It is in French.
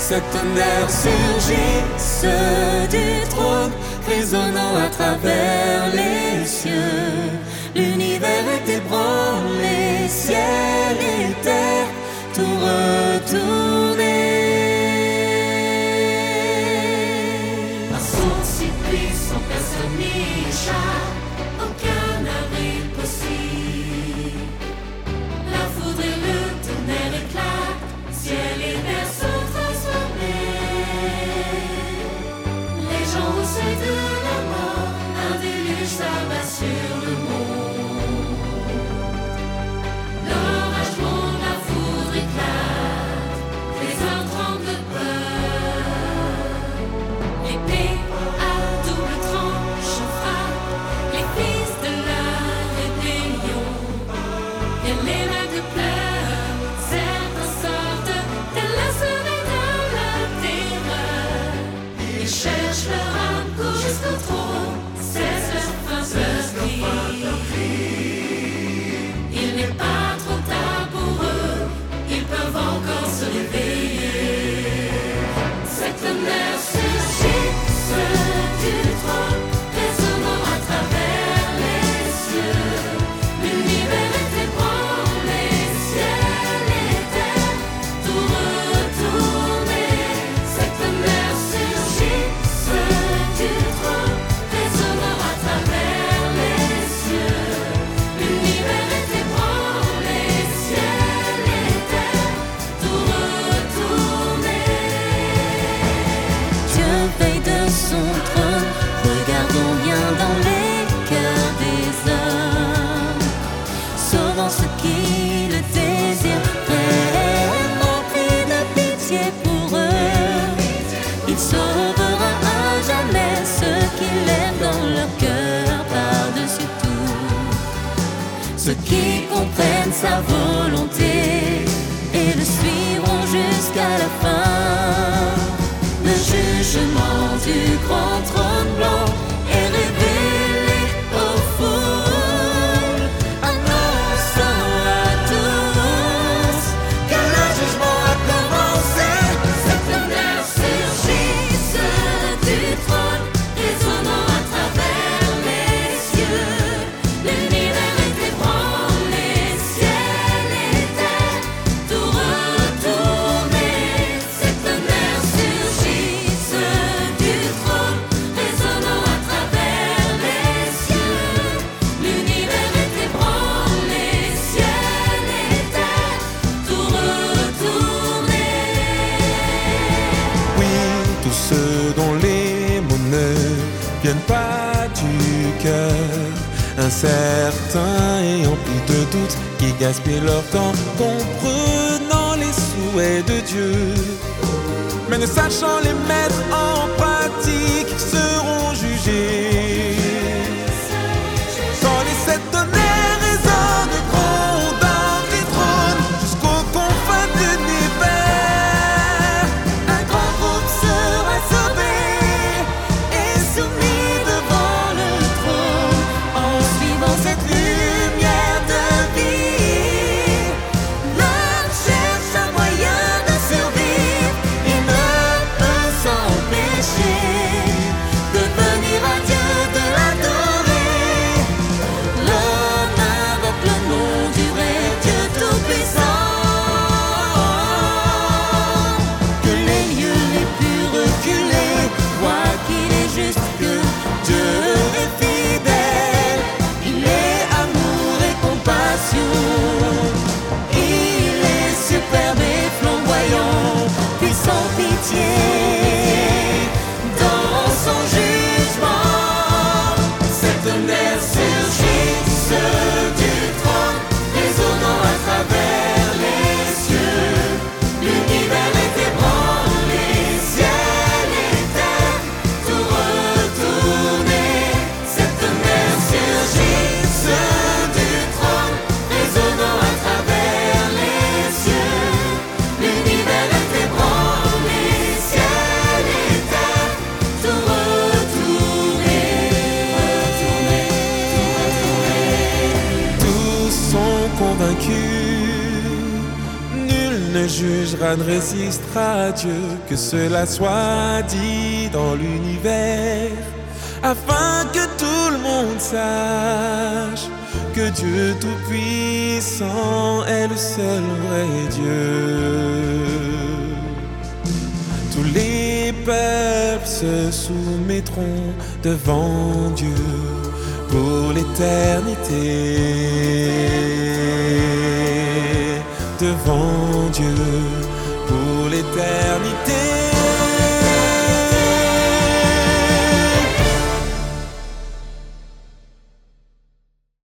Cette tonnerre surgit, se détrône, résonnant à travers les cieux. L'univers est ébranlé, ciel et terre, tout retourne. to cansa. tous ceux dont les mots ne viennent pas du cœur, incertains et emplis de doutes qui gaspillent leur temps, comprenant les souhaits de Dieu, mais ne sachant les mettre en pratique. 见。Ne jugera, ne résistera à Dieu, que cela soit dit dans l'univers, afin que tout le monde sache que Dieu Tout-Puissant est le seul vrai Dieu. Tous les peuples se soumettront devant Dieu pour l'éternité. Devant Dieu pour l'éternité.